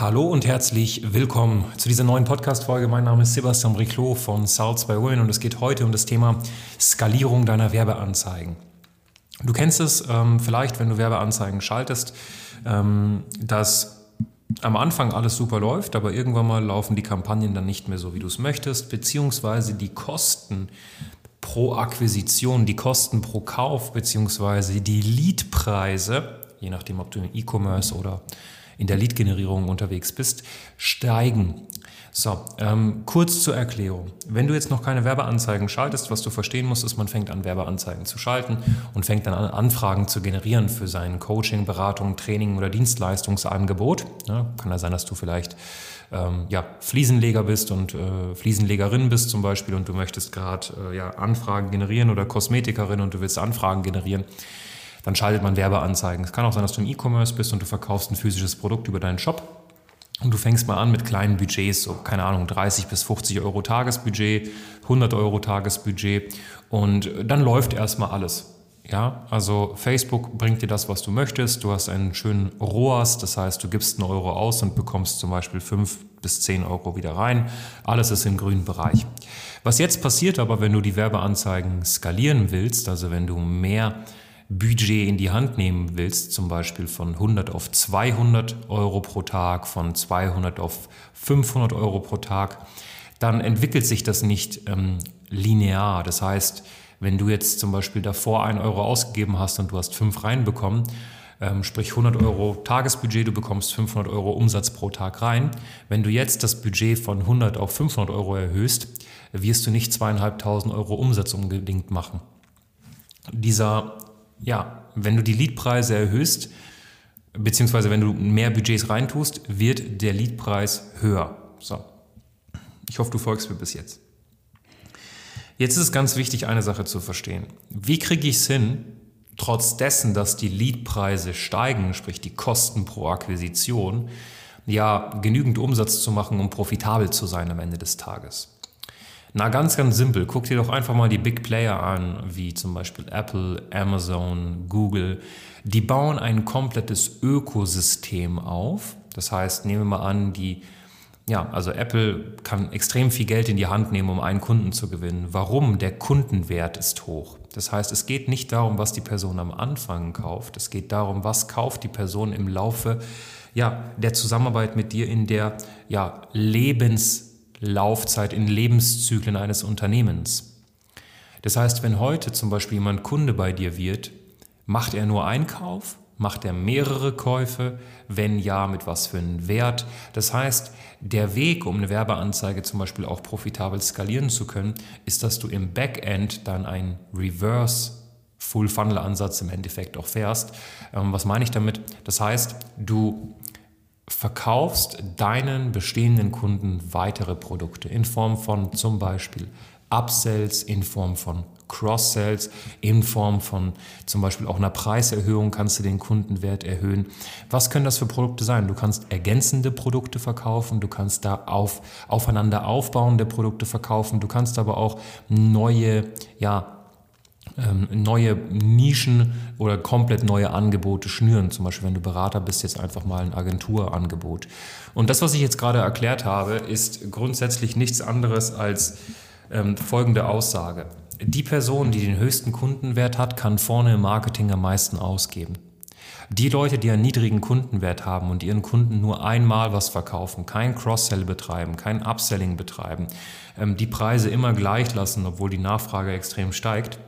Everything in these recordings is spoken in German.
Hallo und herzlich willkommen zu dieser neuen Podcast-Folge. Mein Name ist Sebastian Briclot von Sales by Women und es geht heute um das Thema Skalierung deiner Werbeanzeigen. Du kennst es ähm, vielleicht, wenn du Werbeanzeigen schaltest, ähm, dass am Anfang alles super läuft, aber irgendwann mal laufen die Kampagnen dann nicht mehr so, wie du es möchtest, beziehungsweise die Kosten pro Akquisition, die Kosten pro Kauf, beziehungsweise die Leadpreise, je nachdem, ob du im E-Commerce oder in der Lead-Generierung unterwegs bist, steigen. So, ähm, kurz zur Erklärung. Wenn du jetzt noch keine Werbeanzeigen schaltest, was du verstehen musst, ist, man fängt an, Werbeanzeigen zu schalten und fängt dann an, Anfragen zu generieren für sein Coaching, Beratung, Training oder Dienstleistungsangebot. Ja, kann ja sein, dass du vielleicht ähm, ja, Fliesenleger bist und äh, Fliesenlegerin bist zum Beispiel und du möchtest gerade äh, ja, Anfragen generieren oder Kosmetikerin und du willst Anfragen generieren dann schaltet man Werbeanzeigen. Es kann auch sein, dass du im E-Commerce bist und du verkaufst ein physisches Produkt über deinen Shop. Und du fängst mal an mit kleinen Budgets, so keine Ahnung, 30 bis 50 Euro Tagesbudget, 100 Euro Tagesbudget und dann läuft erstmal alles. Ja, also Facebook bringt dir das, was du möchtest. Du hast einen schönen ROAS, das heißt, du gibst einen Euro aus und bekommst zum Beispiel 5 bis 10 Euro wieder rein. Alles ist im grünen Bereich. Was jetzt passiert aber, wenn du die Werbeanzeigen skalieren willst, also wenn du mehr Budget in die Hand nehmen willst, zum Beispiel von 100 auf 200 Euro pro Tag, von 200 auf 500 Euro pro Tag, dann entwickelt sich das nicht ähm, linear. Das heißt, wenn du jetzt zum Beispiel davor 1 Euro ausgegeben hast und du hast 5 reinbekommen, ähm, sprich 100 Euro Tagesbudget, du bekommst 500 Euro Umsatz pro Tag rein. Wenn du jetzt das Budget von 100 auf 500 Euro erhöhst, wirst du nicht zweieinhalbtausend Euro Umsatz unbedingt machen. Dieser ja, wenn du die Leadpreise erhöhst, beziehungsweise wenn du mehr Budgets reintust, wird der Leadpreis höher. So. Ich hoffe, du folgst mir bis jetzt. Jetzt ist es ganz wichtig, eine Sache zu verstehen. Wie kriege ich es hin, trotz dessen, dass die Leadpreise steigen, sprich die Kosten pro Akquisition, ja, genügend Umsatz zu machen, um profitabel zu sein am Ende des Tages? Na, ganz, ganz simpel. Guck dir doch einfach mal die Big Player an, wie zum Beispiel Apple, Amazon, Google. Die bauen ein komplettes Ökosystem auf. Das heißt, nehmen wir mal an, die, ja, also Apple kann extrem viel Geld in die Hand nehmen, um einen Kunden zu gewinnen. Warum? Der Kundenwert ist hoch. Das heißt, es geht nicht darum, was die Person am Anfang kauft. Es geht darum, was kauft die Person im Laufe ja, der Zusammenarbeit mit dir in der ja, Lebens Laufzeit in Lebenszyklen eines Unternehmens. Das heißt, wenn heute zum Beispiel jemand Kunde bei dir wird, macht er nur Einkauf? Macht er mehrere Käufe? Wenn ja, mit was für einem Wert? Das heißt, der Weg, um eine Werbeanzeige zum Beispiel auch profitabel skalieren zu können, ist, dass du im Backend dann ein Reverse Full-Funnel-Ansatz im Endeffekt auch fährst. Ähm, was meine ich damit? Das heißt, du verkaufst deinen bestehenden Kunden weitere Produkte in Form von zum Beispiel Upsells, in Form von Cross-Sells, in Form von zum Beispiel auch einer Preiserhöhung kannst du den Kundenwert erhöhen. Was können das für Produkte sein? Du kannst ergänzende Produkte verkaufen, du kannst da auf, aufeinander aufbauende Produkte verkaufen, du kannst aber auch neue, ja, neue Nischen oder komplett neue Angebote schnüren. Zum Beispiel, wenn du Berater bist, jetzt einfach mal ein Agenturangebot. Und das, was ich jetzt gerade erklärt habe, ist grundsätzlich nichts anderes als ähm, folgende Aussage. Die Person, die den höchsten Kundenwert hat, kann vorne im Marketing am meisten ausgeben. Die Leute, die einen niedrigen Kundenwert haben und ihren Kunden nur einmal was verkaufen, kein Cross-Sell betreiben, kein Upselling betreiben, ähm, die Preise immer gleich lassen, obwohl die Nachfrage extrem steigt,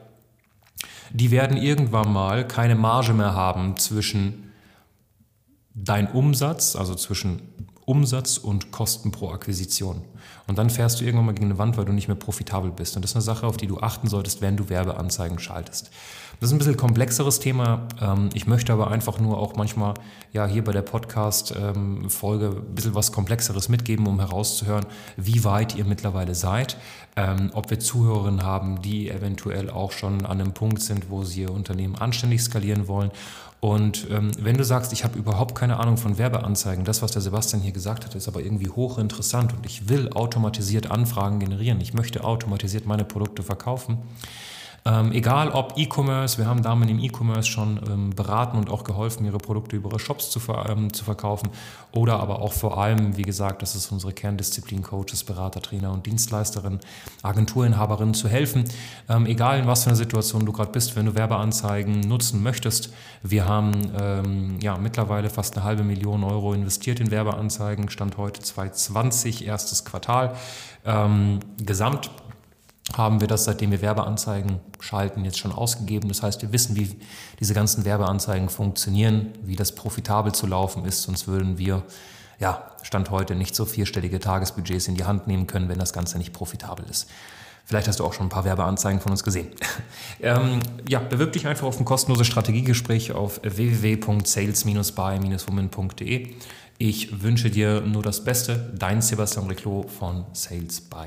die werden irgendwann mal keine Marge mehr haben zwischen dein Umsatz, also zwischen Umsatz und Kosten pro Akquisition. Und dann fährst du irgendwann mal gegen eine Wand, weil du nicht mehr profitabel bist. Und das ist eine Sache, auf die du achten solltest, wenn du Werbeanzeigen schaltest. Das ist ein bisschen komplexeres Thema. Ähm, ich möchte aber einfach nur auch manchmal ja hier bei der Podcast-Folge ein bisschen was Komplexeres mitgeben, um herauszuhören, wie weit ihr mittlerweile seid, ähm, ob wir Zuhörerinnen haben, die eventuell auch schon an einem Punkt sind, wo sie ihr Unternehmen anständig skalieren wollen. Und ähm, wenn du sagst, ich habe überhaupt keine Ahnung von Werbeanzeigen, das, was der Sebastian hier gesagt hat, ist aber irgendwie hochinteressant und ich will automatisiert Anfragen generieren, ich möchte automatisiert meine Produkte verkaufen, ähm, egal ob E-Commerce, wir haben Damen im E-Commerce schon ähm, beraten und auch geholfen, ihre Produkte über ihre Shops zu, ver ähm, zu verkaufen. Oder aber auch vor allem, wie gesagt, das ist unsere Kerndisziplin, Coaches, Berater, Trainer und Dienstleisterinnen, Agenturinhaberinnen zu helfen. Ähm, egal in was für einer Situation du gerade bist, wenn du Werbeanzeigen nutzen möchtest. Wir haben ähm, ja, mittlerweile fast eine halbe Million Euro investiert in Werbeanzeigen, Stand heute 2020, erstes Quartal. Ähm, gesamt haben wir das, seitdem wir Werbeanzeigen schalten, jetzt schon ausgegeben. Das heißt, wir wissen, wie diese ganzen Werbeanzeigen funktionieren, wie das profitabel zu laufen ist, sonst würden wir, ja, Stand heute nicht so vierstellige Tagesbudgets in die Hand nehmen können, wenn das Ganze nicht profitabel ist. Vielleicht hast du auch schon ein paar Werbeanzeigen von uns gesehen. ähm, ja, bewirb dich einfach auf ein kostenloses Strategiegespräch auf www.sales-by-women.de. Ich wünsche dir nur das Beste. Dein Sebastian Reclo von Sales by.